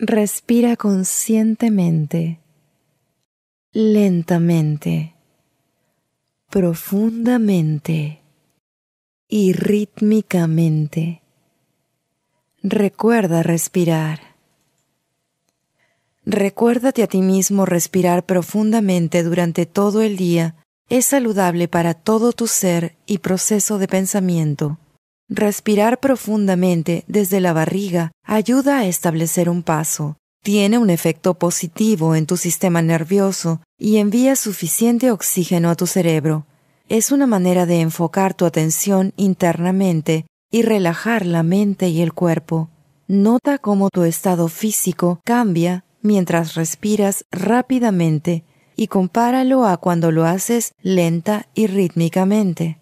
Respira conscientemente, lentamente, profundamente y rítmicamente. Recuerda respirar. Recuérdate a ti mismo respirar profundamente durante todo el día. Es saludable para todo tu ser y proceso de pensamiento. Respirar profundamente desde la barriga ayuda a establecer un paso. Tiene un efecto positivo en tu sistema nervioso y envía suficiente oxígeno a tu cerebro. Es una manera de enfocar tu atención internamente y relajar la mente y el cuerpo. Nota cómo tu estado físico cambia mientras respiras rápidamente y compáralo a cuando lo haces lenta y rítmicamente.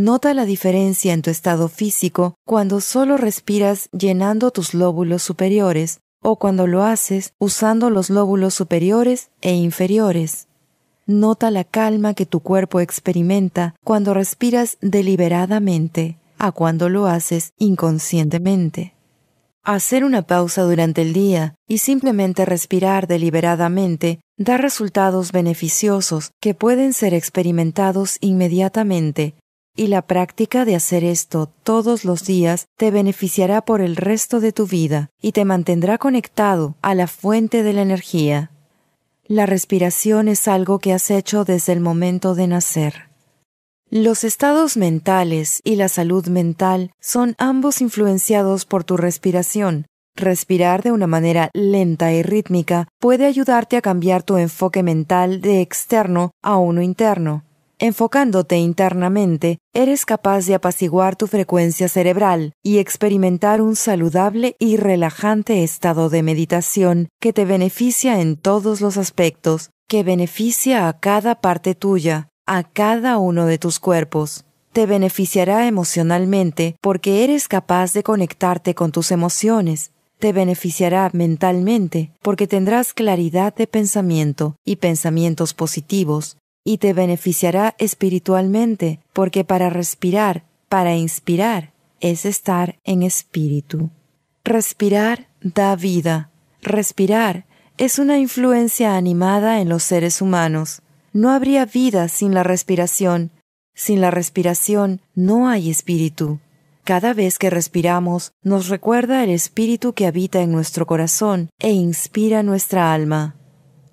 Nota la diferencia en tu estado físico cuando solo respiras llenando tus lóbulos superiores o cuando lo haces usando los lóbulos superiores e inferiores. Nota la calma que tu cuerpo experimenta cuando respiras deliberadamente a cuando lo haces inconscientemente. Hacer una pausa durante el día y simplemente respirar deliberadamente da resultados beneficiosos que pueden ser experimentados inmediatamente y la práctica de hacer esto todos los días te beneficiará por el resto de tu vida y te mantendrá conectado a la fuente de la energía. La respiración es algo que has hecho desde el momento de nacer. Los estados mentales y la salud mental son ambos influenciados por tu respiración. Respirar de una manera lenta y rítmica puede ayudarte a cambiar tu enfoque mental de externo a uno interno. Enfocándote internamente, eres capaz de apaciguar tu frecuencia cerebral y experimentar un saludable y relajante estado de meditación que te beneficia en todos los aspectos, que beneficia a cada parte tuya, a cada uno de tus cuerpos. Te beneficiará emocionalmente porque eres capaz de conectarte con tus emociones. Te beneficiará mentalmente porque tendrás claridad de pensamiento y pensamientos positivos y te beneficiará espiritualmente, porque para respirar, para inspirar, es estar en espíritu. Respirar da vida. Respirar es una influencia animada en los seres humanos. No habría vida sin la respiración. Sin la respiración no hay espíritu. Cada vez que respiramos nos recuerda el espíritu que habita en nuestro corazón e inspira nuestra alma.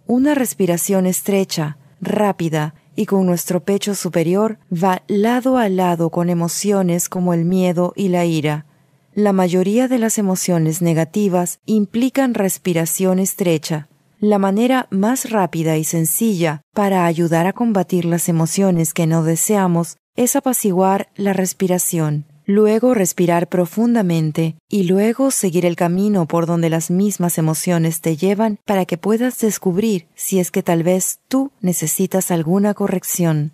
Una respiración estrecha, rápida y con nuestro pecho superior va lado a lado con emociones como el miedo y la ira. La mayoría de las emociones negativas implican respiración estrecha. La manera más rápida y sencilla para ayudar a combatir las emociones que no deseamos es apaciguar la respiración luego respirar profundamente y luego seguir el camino por donde las mismas emociones te llevan para que puedas descubrir si es que tal vez tú necesitas alguna corrección.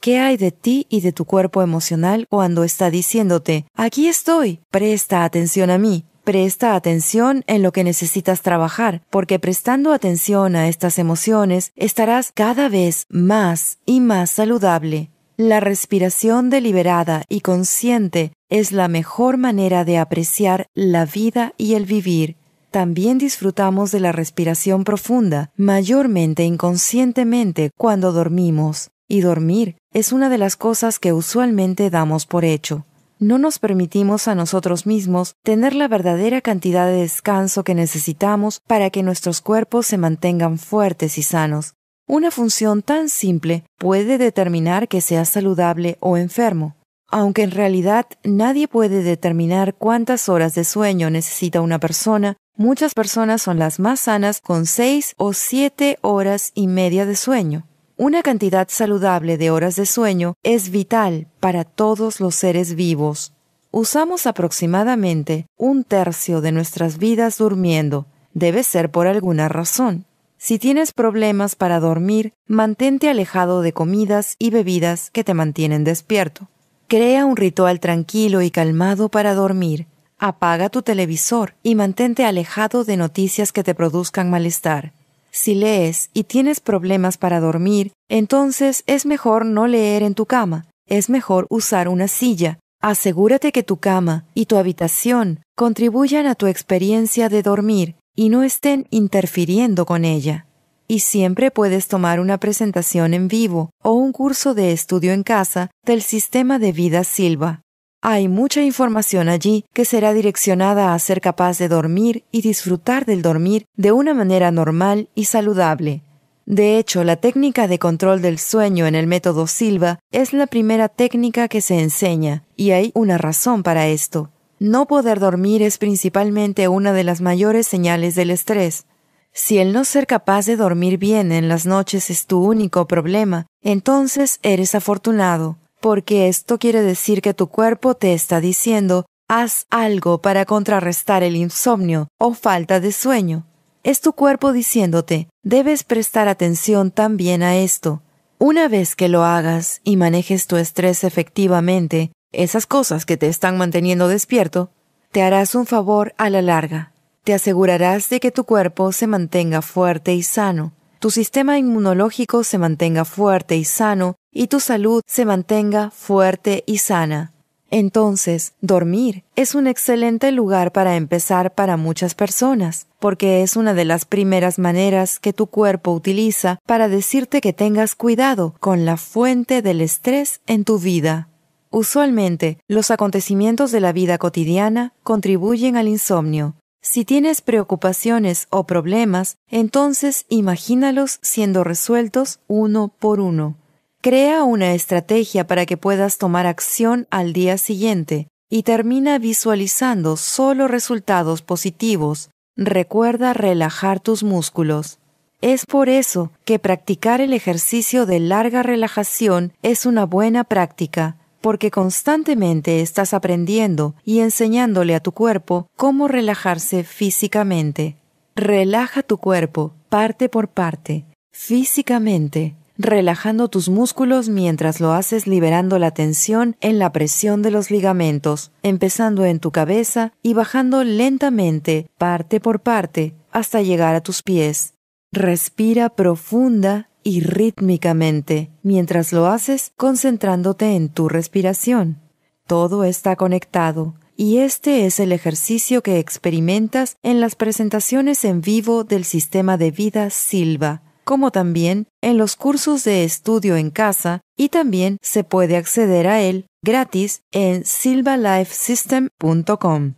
¿Qué hay de ti y de tu cuerpo emocional cuando está diciéndote, aquí estoy, presta atención a mí, presta atención en lo que necesitas trabajar, porque prestando atención a estas emociones estarás cada vez más y más saludable. La respiración deliberada y consciente es la mejor manera de apreciar la vida y el vivir. También disfrutamos de la respiración profunda, mayormente inconscientemente cuando dormimos, y dormir es una de las cosas que usualmente damos por hecho. No nos permitimos a nosotros mismos tener la verdadera cantidad de descanso que necesitamos para que nuestros cuerpos se mantengan fuertes y sanos. Una función tan simple puede determinar que seas saludable o enfermo, aunque en realidad nadie puede determinar cuántas horas de sueño necesita una persona, muchas personas son las más sanas con seis o siete horas y media de sueño. Una cantidad saludable de horas de sueño es vital para todos los seres vivos. Usamos aproximadamente un tercio de nuestras vidas durmiendo. Debe ser por alguna razón. Si tienes problemas para dormir, mantente alejado de comidas y bebidas que te mantienen despierto. Crea un ritual tranquilo y calmado para dormir. Apaga tu televisor y mantente alejado de noticias que te produzcan malestar. Si lees y tienes problemas para dormir, entonces es mejor no leer en tu cama. Es mejor usar una silla. Asegúrate que tu cama y tu habitación contribuyan a tu experiencia de dormir y no estén interfiriendo con ella. Y siempre puedes tomar una presentación en vivo o un curso de estudio en casa del sistema de vida Silva. Hay mucha información allí que será direccionada a ser capaz de dormir y disfrutar del dormir de una manera normal y saludable. De hecho, la técnica de control del sueño en el método Silva es la primera técnica que se enseña, y hay una razón para esto. No poder dormir es principalmente una de las mayores señales del estrés. Si el no ser capaz de dormir bien en las noches es tu único problema, entonces eres afortunado porque esto quiere decir que tu cuerpo te está diciendo haz algo para contrarrestar el insomnio o falta de sueño. Es tu cuerpo diciéndote, debes prestar atención también a esto. Una vez que lo hagas y manejes tu estrés efectivamente, esas cosas que te están manteniendo despierto, te harás un favor a la larga. Te asegurarás de que tu cuerpo se mantenga fuerte y sano, tu sistema inmunológico se mantenga fuerte y sano y tu salud se mantenga fuerte y sana. Entonces, dormir es un excelente lugar para empezar para muchas personas, porque es una de las primeras maneras que tu cuerpo utiliza para decirte que tengas cuidado con la fuente del estrés en tu vida. Usualmente, los acontecimientos de la vida cotidiana contribuyen al insomnio, si tienes preocupaciones o problemas, entonces imagínalos siendo resueltos uno por uno. Crea una estrategia para que puedas tomar acción al día siguiente y termina visualizando solo resultados positivos. Recuerda relajar tus músculos. Es por eso que practicar el ejercicio de larga relajación es una buena práctica porque constantemente estás aprendiendo y enseñándole a tu cuerpo cómo relajarse físicamente. Relaja tu cuerpo parte por parte, físicamente, relajando tus músculos mientras lo haces liberando la tensión en la presión de los ligamentos, empezando en tu cabeza y bajando lentamente, parte por parte, hasta llegar a tus pies. Respira profunda y rítmicamente, mientras lo haces concentrándote en tu respiración. Todo está conectado, y este es el ejercicio que experimentas en las presentaciones en vivo del sistema de vida Silva, como también en los cursos de estudio en casa, y también se puede acceder a él gratis en silvalifesystem.com.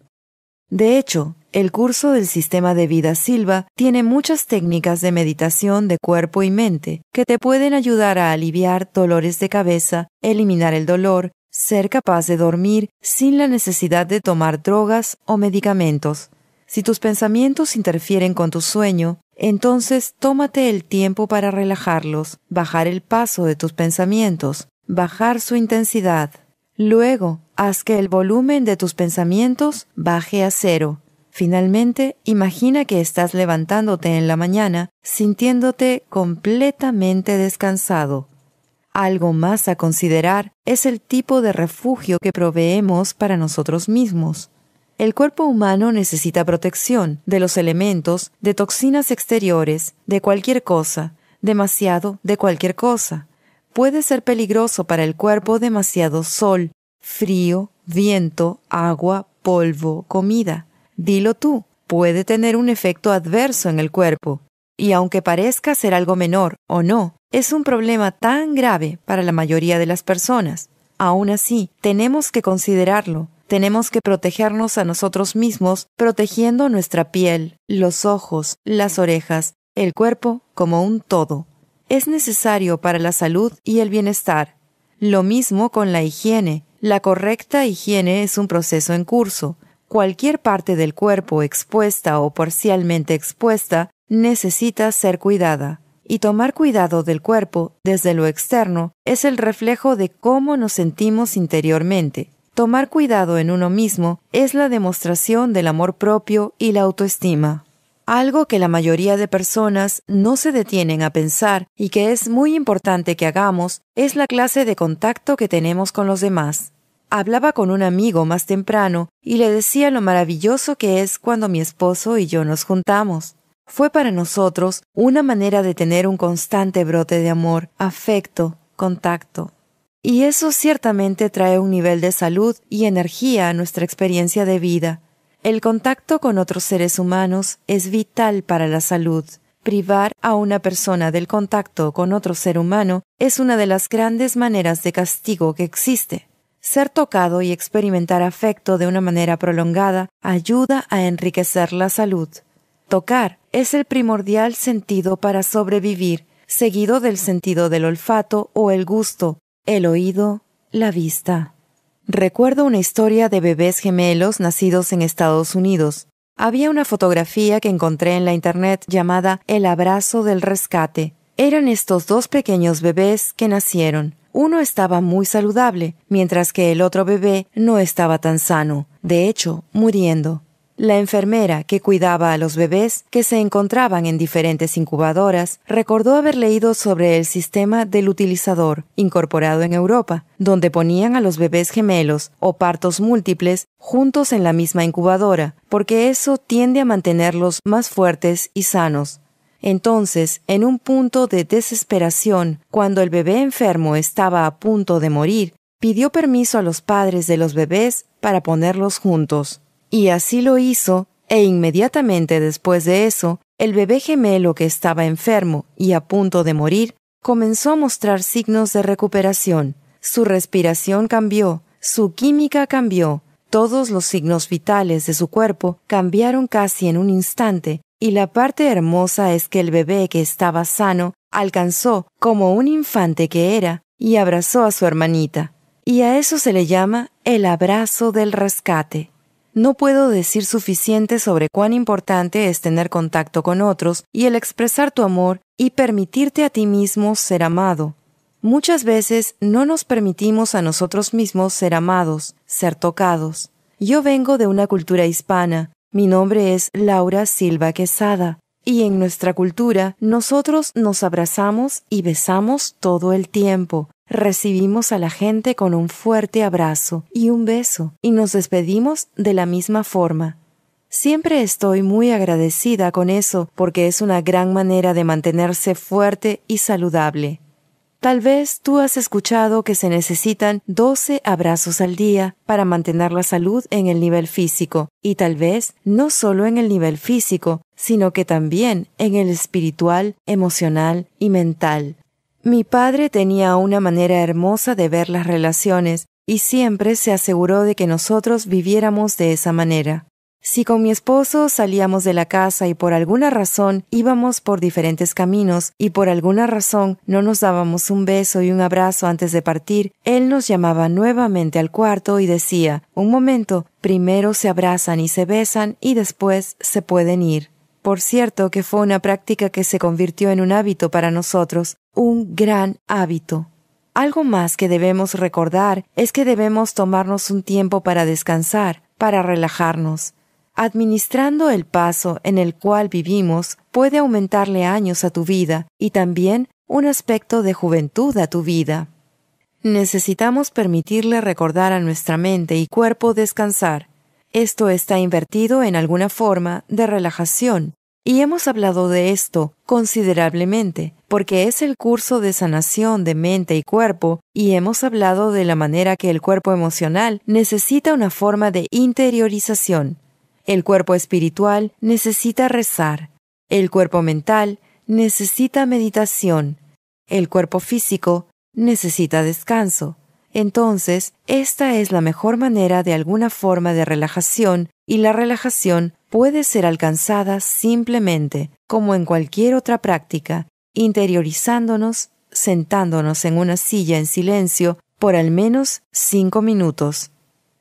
De hecho, el curso del sistema de vida Silva tiene muchas técnicas de meditación de cuerpo y mente que te pueden ayudar a aliviar dolores de cabeza, eliminar el dolor, ser capaz de dormir sin la necesidad de tomar drogas o medicamentos. Si tus pensamientos interfieren con tu sueño, entonces tómate el tiempo para relajarlos, bajar el paso de tus pensamientos, bajar su intensidad. Luego, haz que el volumen de tus pensamientos baje a cero Finalmente, imagina que estás levantándote en la mañana sintiéndote completamente descansado. Algo más a considerar es el tipo de refugio que proveemos para nosotros mismos. El cuerpo humano necesita protección de los elementos, de toxinas exteriores, de cualquier cosa, demasiado de cualquier cosa. Puede ser peligroso para el cuerpo demasiado sol, frío, viento, agua, polvo, comida. Dilo tú, puede tener un efecto adverso en el cuerpo, y aunque parezca ser algo menor o no, es un problema tan grave para la mayoría de las personas. Aún así, tenemos que considerarlo. Tenemos que protegernos a nosotros mismos, protegiendo nuestra piel, los ojos, las orejas, el cuerpo como un todo. Es necesario para la salud y el bienestar. Lo mismo con la higiene. La correcta higiene es un proceso en curso cualquier parte del cuerpo expuesta o parcialmente expuesta necesita ser cuidada. Y tomar cuidado del cuerpo desde lo externo es el reflejo de cómo nos sentimos interiormente. Tomar cuidado en uno mismo es la demostración del amor propio y la autoestima. Algo que la mayoría de personas no se detienen a pensar y que es muy importante que hagamos es la clase de contacto que tenemos con los demás. Hablaba con un amigo más temprano y le decía lo maravilloso que es cuando mi esposo y yo nos juntamos. Fue para nosotros una manera de tener un constante brote de amor, afecto, contacto. Y eso ciertamente trae un nivel de salud y energía a nuestra experiencia de vida. El contacto con otros seres humanos es vital para la salud. Privar a una persona del contacto con otro ser humano es una de las grandes maneras de castigo que existe. Ser tocado y experimentar afecto de una manera prolongada ayuda a enriquecer la salud. Tocar es el primordial sentido para sobrevivir, seguido del sentido del olfato o el gusto, el oído, la vista. Recuerdo una historia de bebés gemelos nacidos en Estados Unidos. Había una fotografía que encontré en la internet llamada El abrazo del rescate. Eran estos dos pequeños bebés que nacieron. Uno estaba muy saludable, mientras que el otro bebé no estaba tan sano, de hecho, muriendo. La enfermera que cuidaba a los bebés, que se encontraban en diferentes incubadoras, recordó haber leído sobre el sistema del utilizador, incorporado en Europa, donde ponían a los bebés gemelos o partos múltiples juntos en la misma incubadora, porque eso tiende a mantenerlos más fuertes y sanos. Entonces, en un punto de desesperación, cuando el bebé enfermo estaba a punto de morir, pidió permiso a los padres de los bebés para ponerlos juntos. Y así lo hizo, e inmediatamente después de eso, el bebé gemelo que estaba enfermo y a punto de morir comenzó a mostrar signos de recuperación. Su respiración cambió, su química cambió, todos los signos vitales de su cuerpo cambiaron casi en un instante, y la parte hermosa es que el bebé que estaba sano alcanzó, como un infante que era, y abrazó a su hermanita. Y a eso se le llama el abrazo del rescate. No puedo decir suficiente sobre cuán importante es tener contacto con otros y el expresar tu amor y permitirte a ti mismo ser amado. Muchas veces no nos permitimos a nosotros mismos ser amados, ser tocados. Yo vengo de una cultura hispana. Mi nombre es Laura Silva Quesada. Y en nuestra cultura nosotros nos abrazamos y besamos todo el tiempo, recibimos a la gente con un fuerte abrazo y un beso y nos despedimos de la misma forma. Siempre estoy muy agradecida con eso porque es una gran manera de mantenerse fuerte y saludable. Tal vez tú has escuchado que se necesitan 12 abrazos al día para mantener la salud en el nivel físico, y tal vez no solo en el nivel físico, sino que también en el espiritual, emocional y mental. Mi padre tenía una manera hermosa de ver las relaciones y siempre se aseguró de que nosotros viviéramos de esa manera. Si con mi esposo salíamos de la casa y por alguna razón íbamos por diferentes caminos y por alguna razón no nos dábamos un beso y un abrazo antes de partir, él nos llamaba nuevamente al cuarto y decía, un momento, primero se abrazan y se besan y después se pueden ir. Por cierto que fue una práctica que se convirtió en un hábito para nosotros, un gran hábito. Algo más que debemos recordar es que debemos tomarnos un tiempo para descansar, para relajarnos. Administrando el paso en el cual vivimos puede aumentarle años a tu vida y también un aspecto de juventud a tu vida. Necesitamos permitirle recordar a nuestra mente y cuerpo descansar, esto está invertido en alguna forma de relajación, y hemos hablado de esto considerablemente, porque es el curso de sanación de mente y cuerpo, y hemos hablado de la manera que el cuerpo emocional necesita una forma de interiorización. El cuerpo espiritual necesita rezar. El cuerpo mental necesita meditación. El cuerpo físico necesita descanso. Entonces, esta es la mejor manera de alguna forma de relajación y la relajación puede ser alcanzada simplemente, como en cualquier otra práctica, interiorizándonos, sentándonos en una silla en silencio por al menos cinco minutos.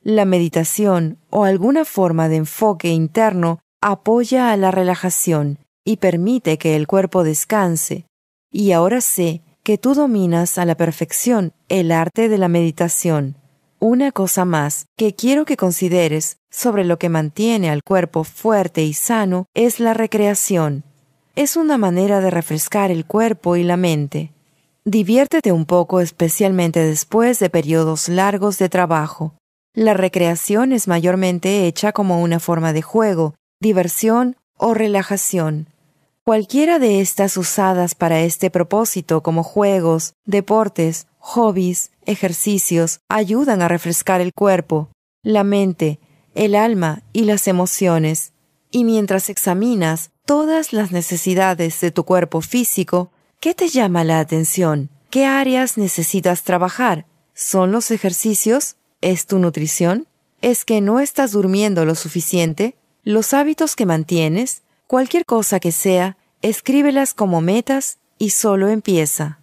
La meditación o alguna forma de enfoque interno apoya a la relajación y permite que el cuerpo descanse. Y ahora sé que tú dominas a la perfección el arte de la meditación. Una cosa más que quiero que consideres sobre lo que mantiene al cuerpo fuerte y sano es la recreación. Es una manera de refrescar el cuerpo y la mente. Diviértete un poco especialmente después de periodos largos de trabajo. La recreación es mayormente hecha como una forma de juego, diversión o relajación. Cualquiera de estas usadas para este propósito como juegos, deportes, hobbies, ejercicios, ayudan a refrescar el cuerpo, la mente, el alma y las emociones. Y mientras examinas todas las necesidades de tu cuerpo físico, ¿qué te llama la atención? ¿Qué áreas necesitas trabajar? ¿Son los ejercicios? ¿Es tu nutrición? ¿Es que no estás durmiendo lo suficiente? ¿Los hábitos que mantienes? Cualquier cosa que sea, escríbelas como metas y solo empieza.